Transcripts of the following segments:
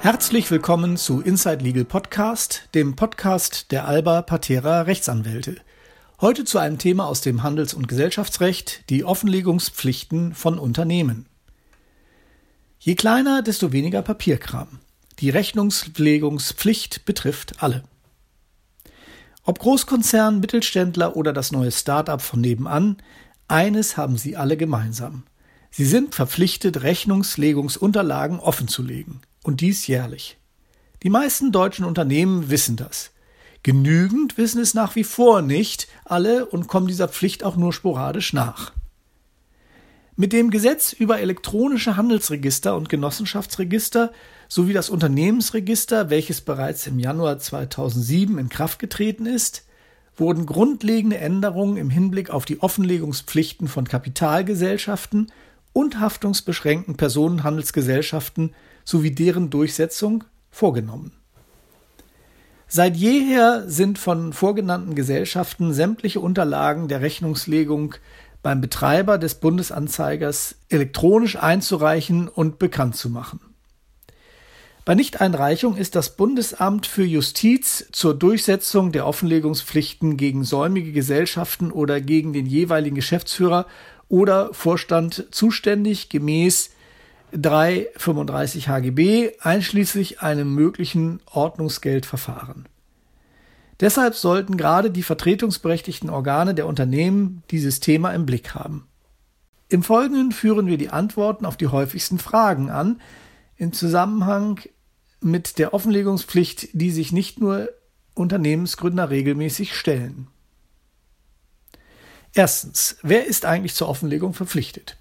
Herzlich willkommen zu Inside Legal Podcast, dem Podcast der Alba Patera Rechtsanwälte. Heute zu einem Thema aus dem Handels- und Gesellschaftsrecht, die Offenlegungspflichten von Unternehmen. Je kleiner, desto weniger Papierkram. Die Rechnungslegungspflicht betrifft alle. Ob Großkonzern, Mittelständler oder das neue Start-up von nebenan, eines haben sie alle gemeinsam. Sie sind verpflichtet, Rechnungslegungsunterlagen offenzulegen. Und dies jährlich. Die meisten deutschen Unternehmen wissen das. Genügend wissen es nach wie vor nicht alle und kommen dieser Pflicht auch nur sporadisch nach. Mit dem Gesetz über elektronische Handelsregister und Genossenschaftsregister sowie das Unternehmensregister, welches bereits im Januar 2007 in Kraft getreten ist, wurden grundlegende Änderungen im Hinblick auf die Offenlegungspflichten von Kapitalgesellschaften und haftungsbeschränkten Personenhandelsgesellschaften sowie deren Durchsetzung vorgenommen. Seit jeher sind von vorgenannten Gesellschaften sämtliche Unterlagen der Rechnungslegung beim Betreiber des Bundesanzeigers elektronisch einzureichen und bekannt zu machen. Bei Nichteinreichung ist das Bundesamt für Justiz zur Durchsetzung der Offenlegungspflichten gegen säumige Gesellschaften oder gegen den jeweiligen Geschäftsführer oder Vorstand zuständig gemäß 335 HGB einschließlich einem möglichen Ordnungsgeldverfahren. Deshalb sollten gerade die vertretungsberechtigten Organe der Unternehmen dieses Thema im Blick haben. Im Folgenden führen wir die Antworten auf die häufigsten Fragen an, im Zusammenhang mit der Offenlegungspflicht, die sich nicht nur Unternehmensgründer regelmäßig stellen. Erstens, wer ist eigentlich zur Offenlegung verpflichtet?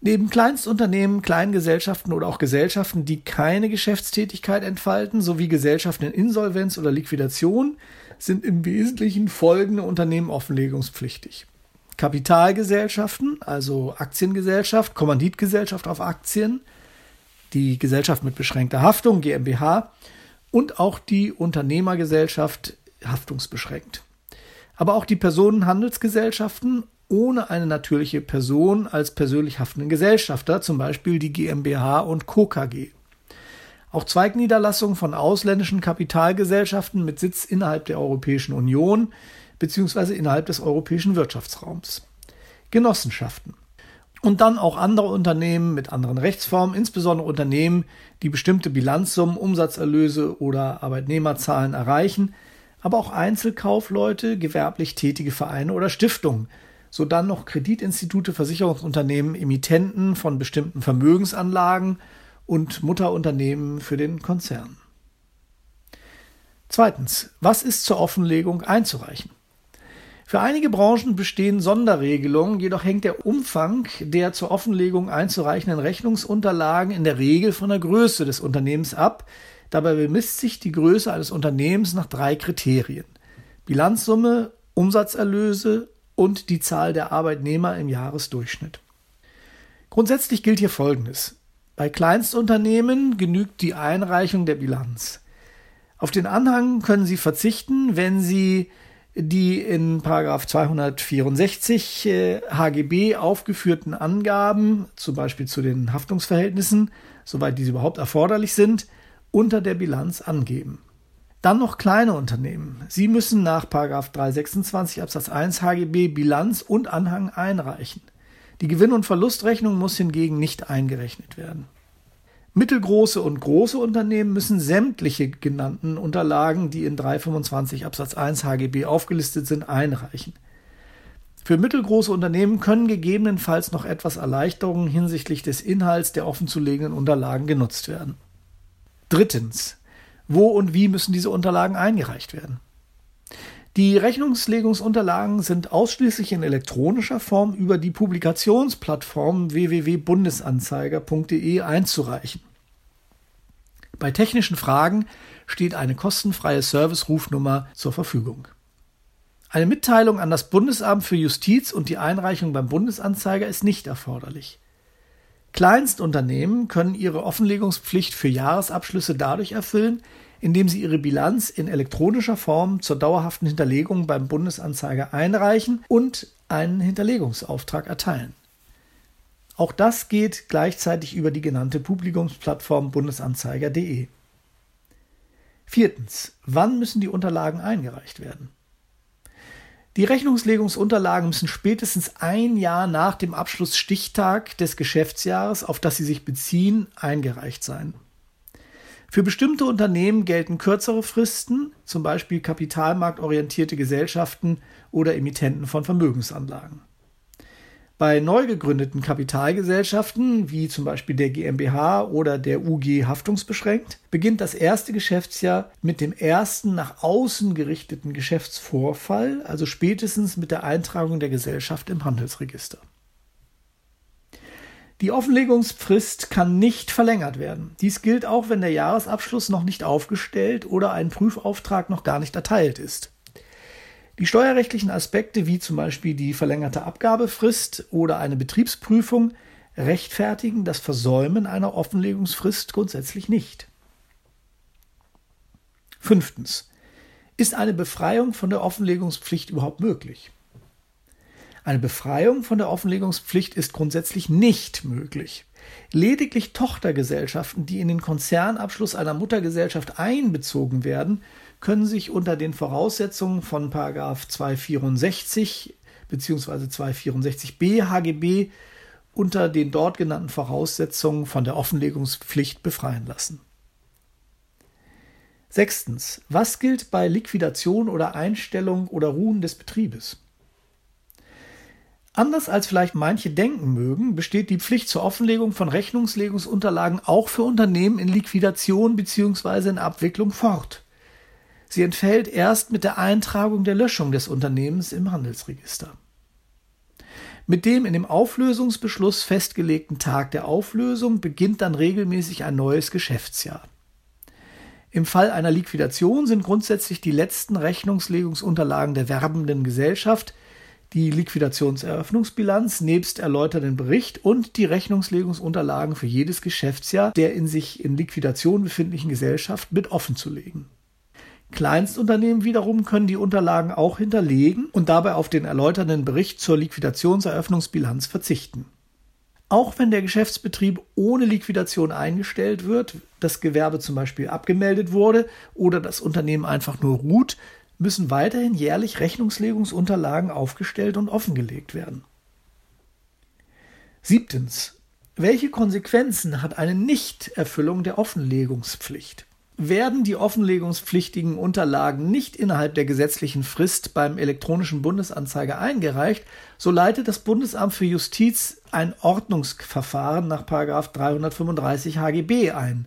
Neben Kleinstunternehmen, Kleingesellschaften oder auch Gesellschaften, die keine Geschäftstätigkeit entfalten, sowie Gesellschaften in Insolvenz oder Liquidation, sind im Wesentlichen folgende Unternehmen offenlegungspflichtig. Kapitalgesellschaften, also Aktiengesellschaft, Kommanditgesellschaft auf Aktien, die Gesellschaft mit beschränkter Haftung, GmbH, und auch die Unternehmergesellschaft haftungsbeschränkt. Aber auch die Personenhandelsgesellschaften ohne eine natürliche Person als persönlich haftenden Gesellschafter, zum Beispiel die GmbH und Co. KG. Auch Zweigniederlassungen von ausländischen Kapitalgesellschaften mit Sitz innerhalb der Europäischen Union bzw. innerhalb des europäischen Wirtschaftsraums. Genossenschaften. Und dann auch andere Unternehmen mit anderen Rechtsformen, insbesondere Unternehmen, die bestimmte Bilanzsummen, Umsatzerlöse oder Arbeitnehmerzahlen erreichen, aber auch Einzelkaufleute, gewerblich tätige Vereine oder Stiftungen, so dann noch Kreditinstitute, Versicherungsunternehmen, Emittenten von bestimmten Vermögensanlagen und Mutterunternehmen für den Konzern. Zweitens, was ist zur Offenlegung einzureichen? Für einige Branchen bestehen Sonderregelungen, jedoch hängt der Umfang der zur Offenlegung einzureichenden Rechnungsunterlagen in der Regel von der Größe des Unternehmens ab. Dabei bemisst sich die Größe eines Unternehmens nach drei Kriterien. Bilanzsumme, Umsatzerlöse und die Zahl der Arbeitnehmer im Jahresdurchschnitt. Grundsätzlich gilt hier Folgendes. Bei Kleinstunternehmen genügt die Einreichung der Bilanz. Auf den Anhang können Sie verzichten, wenn Sie die in 264 HGB äh, aufgeführten Angaben, zum Beispiel zu den Haftungsverhältnissen, soweit diese überhaupt erforderlich sind, unter der Bilanz angeben. Dann noch kleine Unternehmen. Sie müssen nach 326 Absatz 1 HGB Bilanz und Anhang einreichen. Die Gewinn- und Verlustrechnung muss hingegen nicht eingerechnet werden. Mittelgroße und große Unternehmen müssen sämtliche genannten Unterlagen, die in 325 Absatz 1 HGB aufgelistet sind, einreichen. Für mittelgroße Unternehmen können gegebenenfalls noch etwas Erleichterungen hinsichtlich des Inhalts der offenzulegenden Unterlagen genutzt werden. Drittens. Wo und wie müssen diese Unterlagen eingereicht werden? Die Rechnungslegungsunterlagen sind ausschließlich in elektronischer Form über die Publikationsplattform www.bundesanzeiger.de einzureichen. Bei technischen Fragen steht eine kostenfreie Service-Rufnummer zur Verfügung. Eine Mitteilung an das Bundesamt für Justiz und die Einreichung beim Bundesanzeiger ist nicht erforderlich. Kleinstunternehmen können ihre Offenlegungspflicht für Jahresabschlüsse dadurch erfüllen, indem Sie Ihre Bilanz in elektronischer Form zur dauerhaften Hinterlegung beim Bundesanzeiger einreichen und einen Hinterlegungsauftrag erteilen. Auch das geht gleichzeitig über die genannte Publikumsplattform bundesanzeiger.de. Viertens. Wann müssen die Unterlagen eingereicht werden? Die Rechnungslegungsunterlagen müssen spätestens ein Jahr nach dem Abschlussstichtag des Geschäftsjahres, auf das sie sich beziehen, eingereicht sein. Für bestimmte Unternehmen gelten kürzere Fristen, zum Beispiel kapitalmarktorientierte Gesellschaften oder Emittenten von Vermögensanlagen. Bei neu gegründeten Kapitalgesellschaften, wie zum Beispiel der GmbH oder der UG haftungsbeschränkt, beginnt das erste Geschäftsjahr mit dem ersten nach außen gerichteten Geschäftsvorfall, also spätestens mit der Eintragung der Gesellschaft im Handelsregister. Die Offenlegungsfrist kann nicht verlängert werden. Dies gilt auch, wenn der Jahresabschluss noch nicht aufgestellt oder ein Prüfauftrag noch gar nicht erteilt ist. Die steuerrechtlichen Aspekte wie zum Beispiel die verlängerte Abgabefrist oder eine Betriebsprüfung rechtfertigen das Versäumen einer Offenlegungsfrist grundsätzlich nicht. Fünftens. Ist eine Befreiung von der Offenlegungspflicht überhaupt möglich? Eine Befreiung von der Offenlegungspflicht ist grundsätzlich nicht möglich. Lediglich Tochtergesellschaften, die in den Konzernabschluss einer Muttergesellschaft einbezogen werden, können sich unter den Voraussetzungen von 264 bzw. 264b HGB unter den dort genannten Voraussetzungen von der Offenlegungspflicht befreien lassen. Sechstens. Was gilt bei Liquidation oder Einstellung oder Ruhen des Betriebes? Anders als vielleicht manche denken mögen, besteht die Pflicht zur Offenlegung von Rechnungslegungsunterlagen auch für Unternehmen in Liquidation bzw. in Abwicklung fort. Sie entfällt erst mit der Eintragung der Löschung des Unternehmens im Handelsregister. Mit dem in dem Auflösungsbeschluss festgelegten Tag der Auflösung beginnt dann regelmäßig ein neues Geschäftsjahr. Im Fall einer Liquidation sind grundsätzlich die letzten Rechnungslegungsunterlagen der werbenden Gesellschaft die Liquidationseröffnungsbilanz nebst erläuterten Bericht und die Rechnungslegungsunterlagen für jedes Geschäftsjahr der in sich in Liquidation befindlichen Gesellschaft mit offenzulegen. Kleinstunternehmen wiederum können die Unterlagen auch hinterlegen und dabei auf den erläuternden Bericht zur Liquidationseröffnungsbilanz verzichten. Auch wenn der Geschäftsbetrieb ohne Liquidation eingestellt wird, das Gewerbe zum Beispiel abgemeldet wurde oder das Unternehmen einfach nur ruht, müssen weiterhin jährlich Rechnungslegungsunterlagen aufgestellt und offengelegt werden. Siebtens. Welche Konsequenzen hat eine Nichterfüllung der Offenlegungspflicht? Werden die offenlegungspflichtigen Unterlagen nicht innerhalb der gesetzlichen Frist beim elektronischen Bundesanzeiger eingereicht, so leitet das Bundesamt für Justiz ein Ordnungsverfahren nach 335 HGB ein.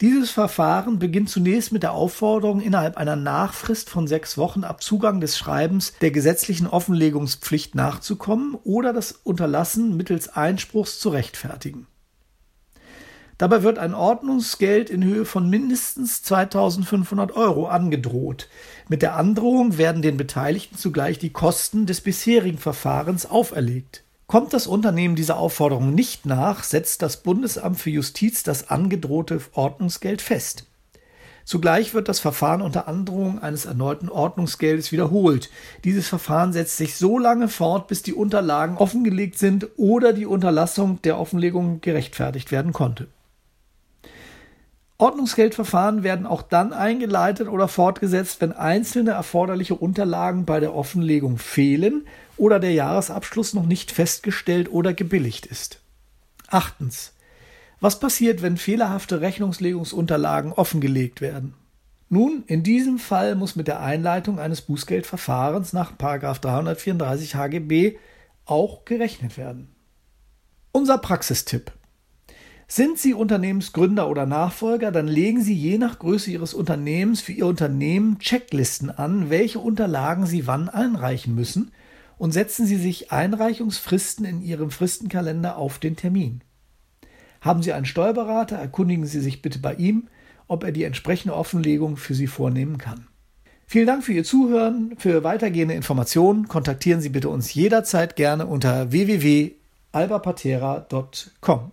Dieses Verfahren beginnt zunächst mit der Aufforderung, innerhalb einer Nachfrist von sechs Wochen ab Zugang des Schreibens der gesetzlichen Offenlegungspflicht nachzukommen oder das Unterlassen mittels Einspruchs zu rechtfertigen. Dabei wird ein Ordnungsgeld in Höhe von mindestens 2500 Euro angedroht. Mit der Androhung werden den Beteiligten zugleich die Kosten des bisherigen Verfahrens auferlegt. Kommt das Unternehmen dieser Aufforderung nicht nach, setzt das Bundesamt für Justiz das angedrohte Ordnungsgeld fest. Zugleich wird das Verfahren unter Androhung eines erneuten Ordnungsgeldes wiederholt. Dieses Verfahren setzt sich so lange fort, bis die Unterlagen offengelegt sind oder die Unterlassung der Offenlegung gerechtfertigt werden konnte. Ordnungsgeldverfahren werden auch dann eingeleitet oder fortgesetzt, wenn einzelne erforderliche Unterlagen bei der Offenlegung fehlen oder der Jahresabschluss noch nicht festgestellt oder gebilligt ist. Achtens. Was passiert, wenn fehlerhafte Rechnungslegungsunterlagen offengelegt werden? Nun, in diesem Fall muss mit der Einleitung eines Bußgeldverfahrens nach 334 HGB auch gerechnet werden. Unser Praxistipp. Sind Sie Unternehmensgründer oder Nachfolger, dann legen Sie je nach Größe Ihres Unternehmens für Ihr Unternehmen Checklisten an, welche Unterlagen Sie wann einreichen müssen und setzen Sie sich Einreichungsfristen in Ihrem Fristenkalender auf den Termin. Haben Sie einen Steuerberater, erkundigen Sie sich bitte bei ihm, ob er die entsprechende Offenlegung für Sie vornehmen kann. Vielen Dank für Ihr Zuhören. Für weitergehende Informationen kontaktieren Sie bitte uns jederzeit gerne unter www.albapatera.com.